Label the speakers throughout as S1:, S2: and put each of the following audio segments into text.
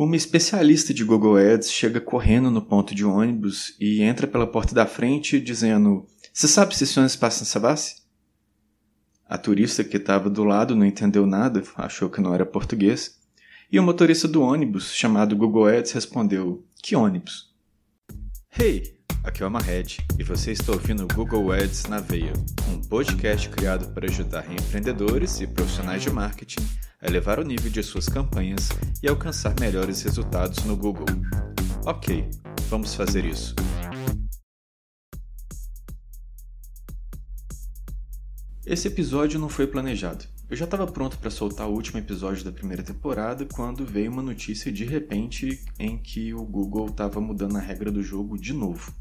S1: Uma especialista de Google Ads chega correndo no ponto de ônibus e entra pela porta da frente dizendo: Você sabe se ônibus passa na Savassi? A turista que estava do lado não entendeu nada, achou que não era português, e o motorista do ônibus, chamado Google Ads, respondeu: Que ônibus? Hey, aqui é o Mahed e você está ouvindo o Google Ads na Veia, um podcast criado para ajudar empreendedores e profissionais de marketing elevar o nível de suas campanhas e alcançar melhores resultados no Google. Ok, vamos fazer isso. Esse episódio não foi planejado. Eu já estava pronto para soltar o último episódio da primeira temporada quando veio uma notícia de repente em que o Google estava mudando a regra do jogo de novo.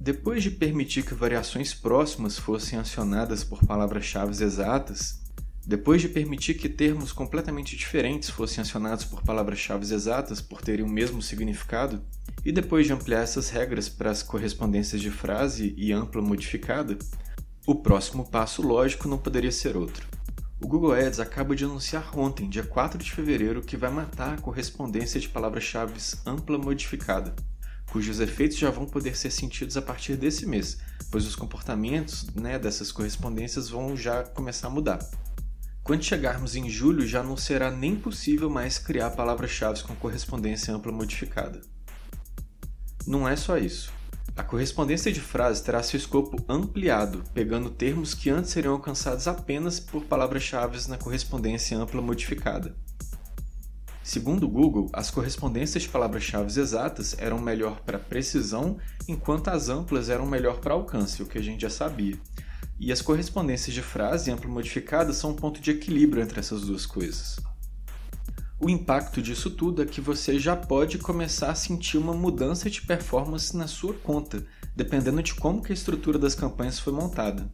S1: Depois de permitir que variações próximas fossem acionadas por palavras-chave exatas, depois de permitir que termos completamente diferentes fossem acionados por palavras-chave exatas por terem o mesmo significado, e depois de ampliar essas regras para as correspondências de frase e ampla modificada, o próximo passo lógico não poderia ser outro. O Google Ads acaba de anunciar ontem, dia 4 de fevereiro, que vai matar a correspondência de palavras-chave ampla modificada, cujos efeitos já vão poder ser sentidos a partir desse mês, pois os comportamentos né, dessas correspondências vão já começar a mudar. Quando chegarmos em julho, já não será nem possível mais criar palavras-chave com correspondência ampla modificada. Não é só isso. A correspondência de frase terá seu escopo ampliado, pegando termos que antes seriam alcançados apenas por palavras-chave na correspondência ampla modificada. Segundo o Google, as correspondências de palavras-chave exatas eram melhor para precisão, enquanto as amplas eram melhor para alcance, o que a gente já sabia. E as correspondências de frase ampla modificada são um ponto de equilíbrio entre essas duas coisas. O impacto disso tudo é que você já pode começar a sentir uma mudança de performance na sua conta, dependendo de como que a estrutura das campanhas foi montada.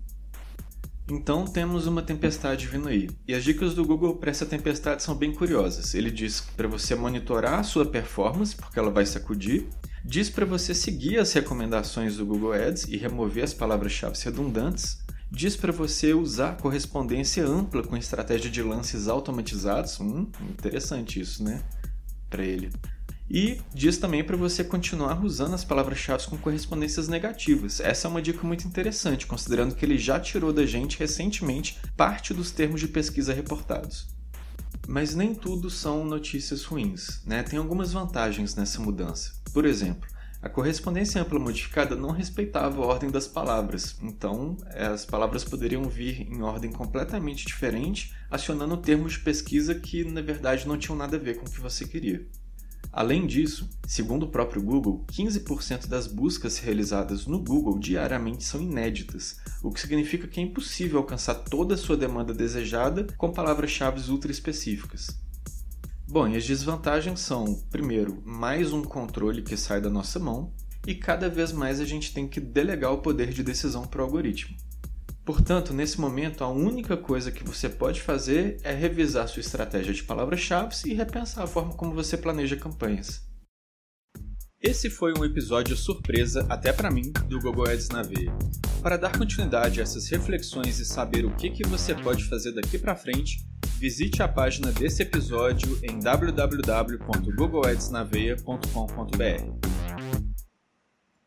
S1: Então temos uma tempestade vindo aí. E as dicas do Google para essa tempestade são bem curiosas. Ele diz para você monitorar a sua performance, porque ela vai sacudir. Diz para você seguir as recomendações do Google Ads e remover as palavras-chave redundantes diz para você usar correspondência ampla com estratégia de lances automatizados. Hum, interessante isso, né? Para ele. E diz também para você continuar usando as palavras-chave com correspondências negativas. Essa é uma dica muito interessante, considerando que ele já tirou da gente recentemente parte dos termos de pesquisa reportados. Mas nem tudo são notícias ruins, né? Tem algumas vantagens nessa mudança. Por exemplo, a correspondência ampla modificada não respeitava a ordem das palavras, então as palavras poderiam vir em ordem completamente diferente, acionando termos de pesquisa que na verdade não tinham nada a ver com o que você queria. Além disso, segundo o próprio Google, 15% das buscas realizadas no Google diariamente são inéditas, o que significa que é impossível alcançar toda a sua demanda desejada com palavras-chave ultra específicas. Bom, e as desvantagens são, primeiro, mais um controle que sai da nossa mão, e cada vez mais a gente tem que delegar o poder de decisão para o algoritmo. Portanto, nesse momento, a única coisa que você pode fazer é revisar sua estratégia de palavras-chave e repensar a forma como você planeja campanhas. Esse foi um episódio surpresa, até para mim, do Google Ads na Veia. Para dar continuidade a essas reflexões e saber o que, que você pode fazer daqui para frente, visite a página desse episódio em www.googleadsnaveia.com.br.